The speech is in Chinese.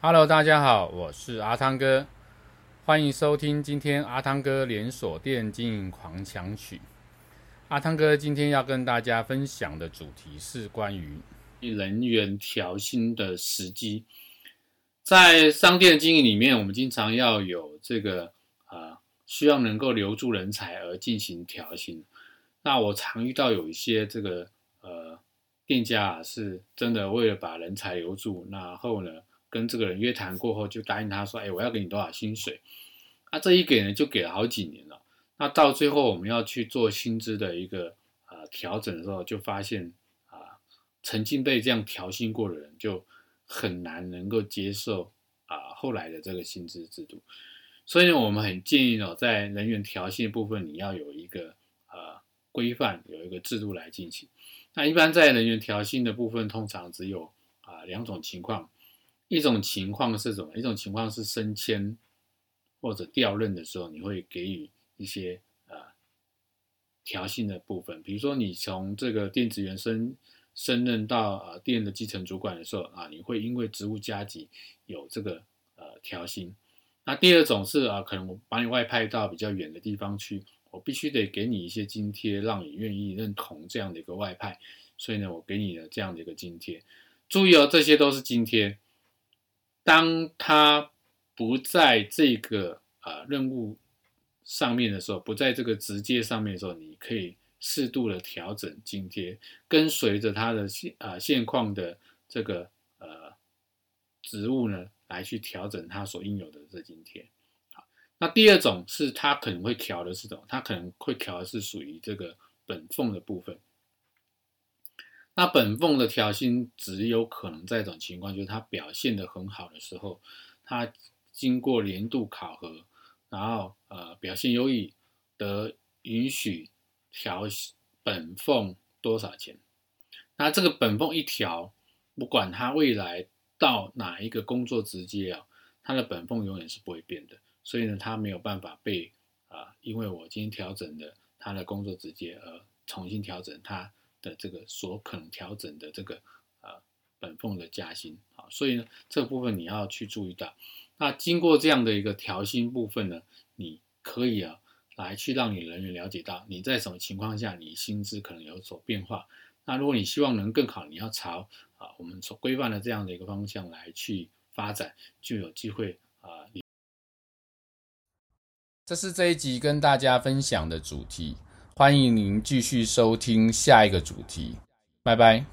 Hello，大家好，我是阿汤哥，欢迎收听今天阿汤哥连锁店经营狂想曲。阿汤哥今天要跟大家分享的主题是关于人员调薪的时机。在商店经营里面，我们经常要有这个啊、呃，需要能够留住人才而进行调薪。那我常遇到有一些这个呃店家啊，是真的为了把人才留住，然后呢，跟这个人约谈过后，就答应他说：“哎，我要给你多少薪水？”啊，这一给呢，就给了好几年了。那到最后我们要去做薪资的一个呃调整的时候，就发现啊、曾经被这样调薪过的人，就很难能够接受啊、后来的这个薪资制度。所以呢，我们很建议呢，在人员调薪的部分，你要有一个呃规范，有一个制度来进行。那一般在人员调薪的部分，通常只有啊、两种情况。一种情况是什么？一种情况是升迁或者调任的时候，你会给予一些呃调薪的部分。比如说，你从这个店职员升升任到呃店的基层主管的时候啊，你会因为职务加级有这个呃调薪。那第二种是啊，可能我把你外派到比较远的地方去，我必须得给你一些津贴，让你愿意认同这样的一个外派。所以呢，我给你的这样的一个津贴。注意哦，这些都是津贴。当他不在这个啊、呃、任务上面的时候，不在这个直接上面的时候，你可以适度的调整津贴，跟随着他的现啊、现况的这个呃职务呢，来去调整他所应有的这津贴。好，那第二种是他可能会调的是什么？他可能会调的是属于这个本俸的部分。那本俸的调薪只有可能在一种情况，就是他表现得很好的时候，他经过年度考核，然后呃表现优异，得允许调本俸多少钱。那这个本俸一调，不管他未来到哪一个工作职阶啊，他的本俸永远是不会变的。所以呢，他没有办法被啊、因为我今天调整的他的工作职阶而重新调整他。的这个所可能调整的这个呃本俸的加薪啊，所以呢，这部分你要去注意到。那经过这样的一个调薪部分呢，你可以啊来去让你人员了解到你在什么情况下你薪资可能有所变化。那如果你希望能更好，你要朝啊我们所规范的这样的一个方向来去发展，就有机会啊。这是这一集跟大家分享的主题。欢迎您继续收听下一个主题，拜拜。